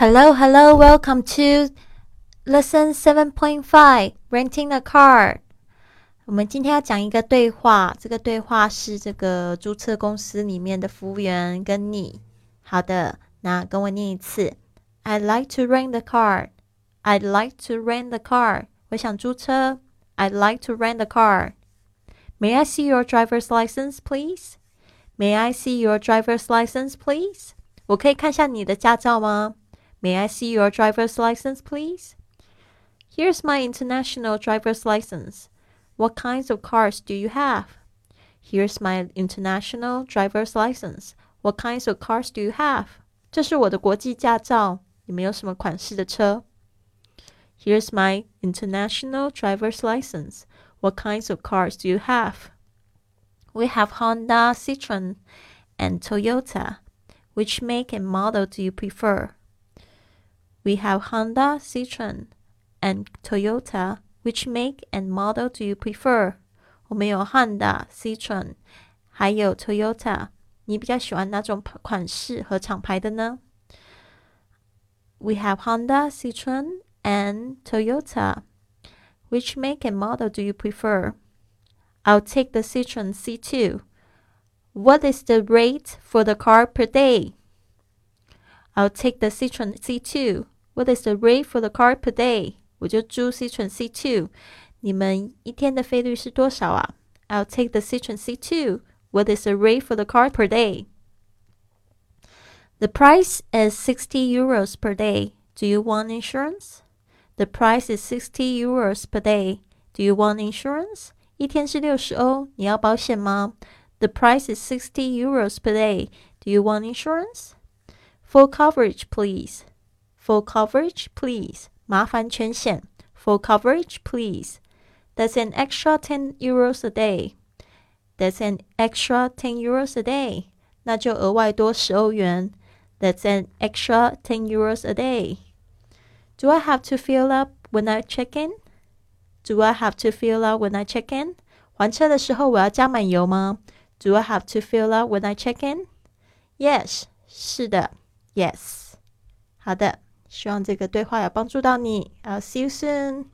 Hello, hello, welcome to lesson seven point five. Renting a car. 我们今天要讲一个对话，这个对话是这个注册公司里面的服务员跟你。好的，那跟我念一次。I'd like to rent the car. I'd like to rent the car. 我想租车。I'd like to rent the car. May I see your driver's license, please? May I see your driver's license, please? 我可以看下你的驾照吗 ？May I see your driver's license, please? Here's my international driver's license. What kinds of cars do you have? Here's my international driver's license. What kinds of cars do you have? 这是我的国际驾照。你们有什么款式的车？Here's my international driver's license. What kinds of cars do you have? We have Honda, Citroen, and Toyota. Which make and model do you prefer? We have Honda, Citroen, and Toyota. Which make and model do you prefer? 我们有 Honda、Citroen，还有 Toyota。你比较喜欢哪种款式和厂牌的呢？We have Honda, Citroen, and Toyota. Which make and model do you prefer? I'll take the Citroen C2. What is the rate for the car per day? I'll take the Citroen C2. What is the rate for the car per day? 我就租 Citroen C2。你们一天的费率是多少啊？I'll take the Citroen C2. What is the rate for the car per day? The price is 60 euros per day. Do you want insurance? The price is 60 euros per day. Do you want insurance? 一天是六十欧，你要保险吗？The price is 60 euros per day. Do you want insurance? Full coverage, please. For coverage, please. 麻烦全险。For coverage, please. That's an extra 10 euros a day. That's an extra 10 euros a day. 那就额外多十欧元。That's an extra 10 euros a day. Do I have to fill up when I check in? Do I have to fill up when I check in? 还车的时候我要加满油吗？Do I have to fill up when I check in? Yes，是的，Yes。好的。希望这个对话有帮助到你。I'll see you soon.